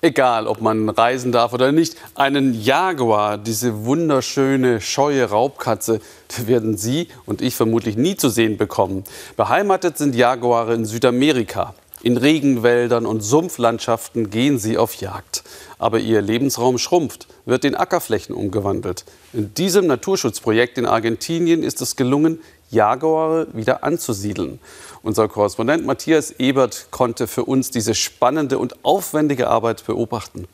Egal, ob man reisen darf oder nicht, einen Jaguar, diese wunderschöne, scheue Raubkatze, werden Sie und ich vermutlich nie zu sehen bekommen. Beheimatet sind Jaguare in Südamerika. In Regenwäldern und Sumpflandschaften gehen sie auf Jagd. Aber ihr Lebensraum schrumpft, wird in Ackerflächen umgewandelt. In diesem Naturschutzprojekt in Argentinien ist es gelungen, Jaguare wieder anzusiedeln. Unser Korrespondent Matthias Ebert konnte für uns diese spannende und aufwendige Arbeit beobachten.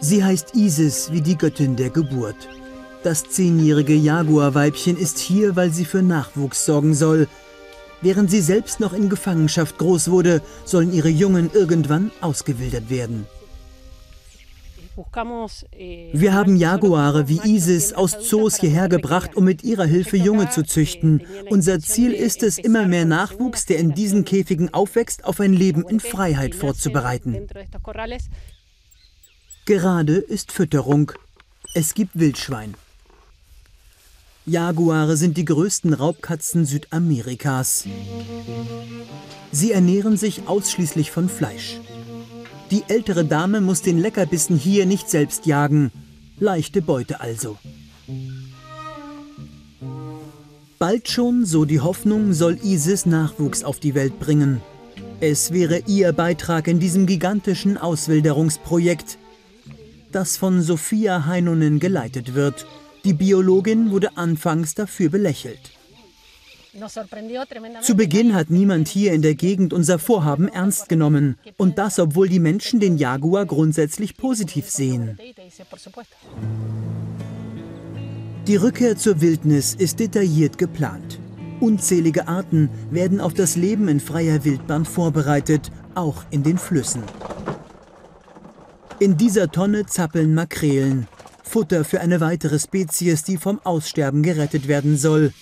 Sie heißt Isis wie die Göttin der Geburt. Das zehnjährige Jaguarweibchen ist hier, weil sie für Nachwuchs sorgen soll. Während sie selbst noch in Gefangenschaft groß wurde, sollen ihre Jungen irgendwann ausgewildert werden. Wir haben Jaguare wie Isis aus Zoos hierher gebracht, um mit ihrer Hilfe Junge zu züchten. Unser Ziel ist es, immer mehr Nachwuchs, der in diesen Käfigen aufwächst, auf ein Leben in Freiheit vorzubereiten. Gerade ist Fütterung. Es gibt Wildschwein. Jaguare sind die größten Raubkatzen Südamerikas. Sie ernähren sich ausschließlich von Fleisch. Die ältere Dame muss den Leckerbissen hier nicht selbst jagen. Leichte Beute also. Bald schon, so die Hoffnung, soll Isis Nachwuchs auf die Welt bringen. Es wäre ihr Beitrag in diesem gigantischen Auswilderungsprojekt, das von Sophia Heinonen geleitet wird. Die Biologin wurde anfangs dafür belächelt. Zu Beginn hat niemand hier in der Gegend unser Vorhaben ernst genommen. Und das, obwohl die Menschen den Jaguar grundsätzlich positiv sehen. Die Rückkehr zur Wildnis ist detailliert geplant. Unzählige Arten werden auf das Leben in freier Wildbahn vorbereitet, auch in den Flüssen. In dieser Tonne zappeln Makrelen, Futter für eine weitere Spezies, die vom Aussterben gerettet werden soll.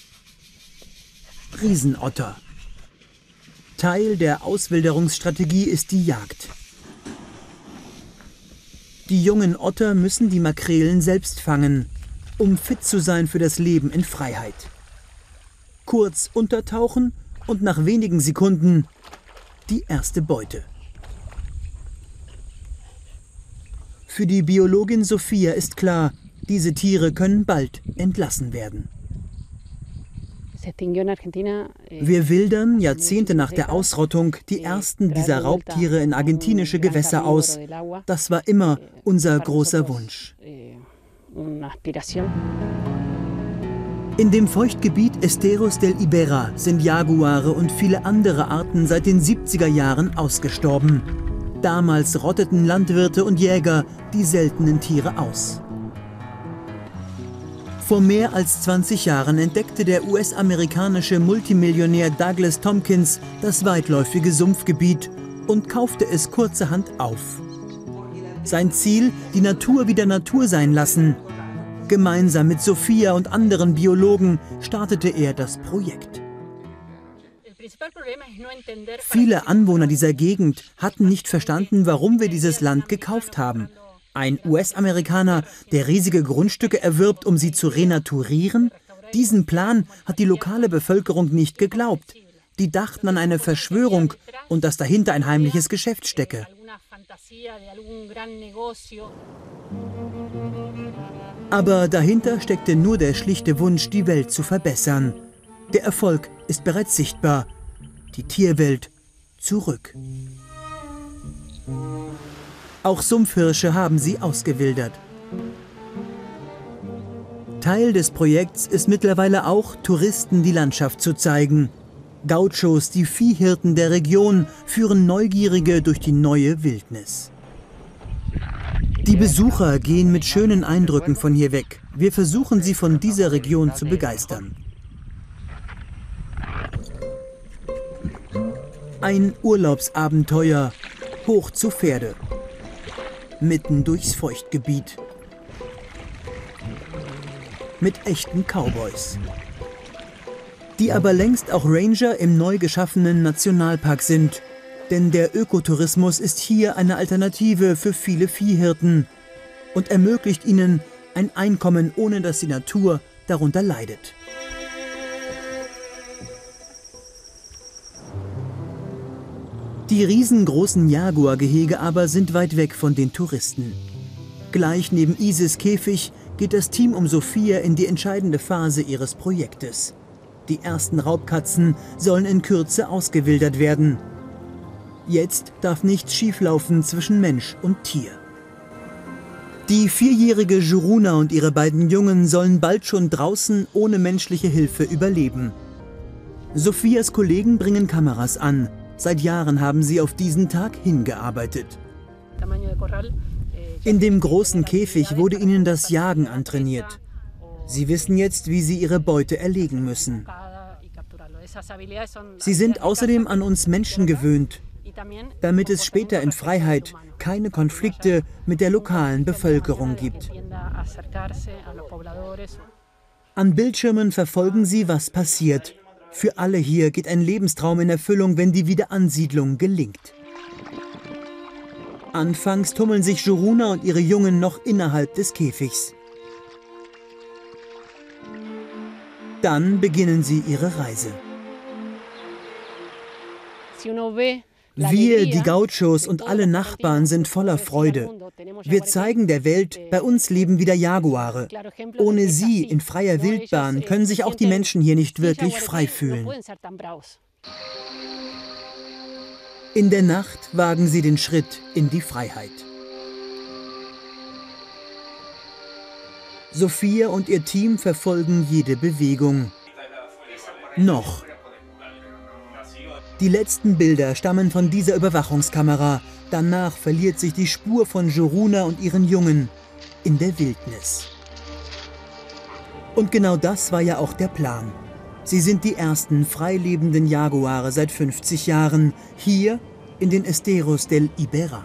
Riesenotter. Teil der Auswilderungsstrategie ist die Jagd. Die jungen Otter müssen die Makrelen selbst fangen, um fit zu sein für das Leben in Freiheit. Kurz untertauchen und nach wenigen Sekunden die erste Beute. Für die Biologin Sophia ist klar, diese Tiere können bald entlassen werden. Eh, Wir wildern Jahrzehnte nach der Ausrottung die ersten dieser Raubtiere in argentinische Gewässer aus. Das war immer unser großer Wunsch. Eh, in dem Feuchtgebiet Esteros del Ibera sind Jaguare und viele andere Arten seit den 70er Jahren ausgestorben. Damals rotteten Landwirte und Jäger die seltenen Tiere aus. Vor mehr als 20 Jahren entdeckte der US-amerikanische Multimillionär Douglas Tompkins das weitläufige Sumpfgebiet und kaufte es kurzerhand auf. Sein Ziel, die Natur wieder Natur sein lassen. Gemeinsam mit Sophia und anderen Biologen startete er das Projekt. Viele Anwohner dieser Gegend hatten nicht verstanden, warum wir dieses Land gekauft haben. Ein US-Amerikaner, der riesige Grundstücke erwirbt, um sie zu renaturieren? Diesen Plan hat die lokale Bevölkerung nicht geglaubt. Die dachten an eine Verschwörung und dass dahinter ein heimliches Geschäft stecke. Aber dahinter steckte nur der schlichte Wunsch, die Welt zu verbessern. Der Erfolg ist bereits sichtbar. Die Tierwelt zurück. Auch Sumpfhirsche haben sie ausgewildert. Teil des Projekts ist mittlerweile auch, Touristen die Landschaft zu zeigen. Gauchos, die Viehhirten der Region, führen Neugierige durch die neue Wildnis. Die Besucher gehen mit schönen Eindrücken von hier weg. Wir versuchen sie von dieser Region zu begeistern. Ein Urlaubsabenteuer hoch zu Pferde mitten durchs Feuchtgebiet. Mit echten Cowboys. Die aber längst auch Ranger im neu geschaffenen Nationalpark sind. Denn der Ökotourismus ist hier eine Alternative für viele Viehhirten und ermöglicht ihnen ein Einkommen, ohne dass die Natur darunter leidet. Die riesengroßen Jaguar-Gehege aber sind weit weg von den Touristen. Gleich neben Isis Käfig geht das Team um Sophia in die entscheidende Phase ihres Projektes. Die ersten Raubkatzen sollen in Kürze ausgewildert werden. Jetzt darf nichts schieflaufen zwischen Mensch und Tier. Die vierjährige Juruna und ihre beiden Jungen sollen bald schon draußen ohne menschliche Hilfe überleben. Sophias Kollegen bringen Kameras an. Seit Jahren haben sie auf diesen Tag hingearbeitet. In dem großen Käfig wurde ihnen das Jagen antrainiert. Sie wissen jetzt, wie sie ihre Beute erlegen müssen. Sie sind außerdem an uns Menschen gewöhnt, damit es später in Freiheit keine Konflikte mit der lokalen Bevölkerung gibt. An Bildschirmen verfolgen sie, was passiert. Für alle hier geht ein Lebenstraum in Erfüllung, wenn die Wiederansiedlung gelingt. Anfangs tummeln sich Juruna und ihre Jungen noch innerhalb des Käfigs. Dann beginnen sie ihre Reise. Wir, die Gauchos und alle Nachbarn sind voller Freude. Wir zeigen der Welt, bei uns leben wieder Jaguare. Ohne sie in freier Wildbahn können sich auch die Menschen hier nicht wirklich frei fühlen. In der Nacht wagen sie den Schritt in die Freiheit. Sophia und ihr Team verfolgen jede Bewegung. Noch. Die letzten Bilder stammen von dieser Überwachungskamera. Danach verliert sich die Spur von Joruna und ihren Jungen in der Wildnis. Und genau das war ja auch der Plan. Sie sind die ersten freilebenden Jaguare seit 50 Jahren, hier in den Esteros del Ibera.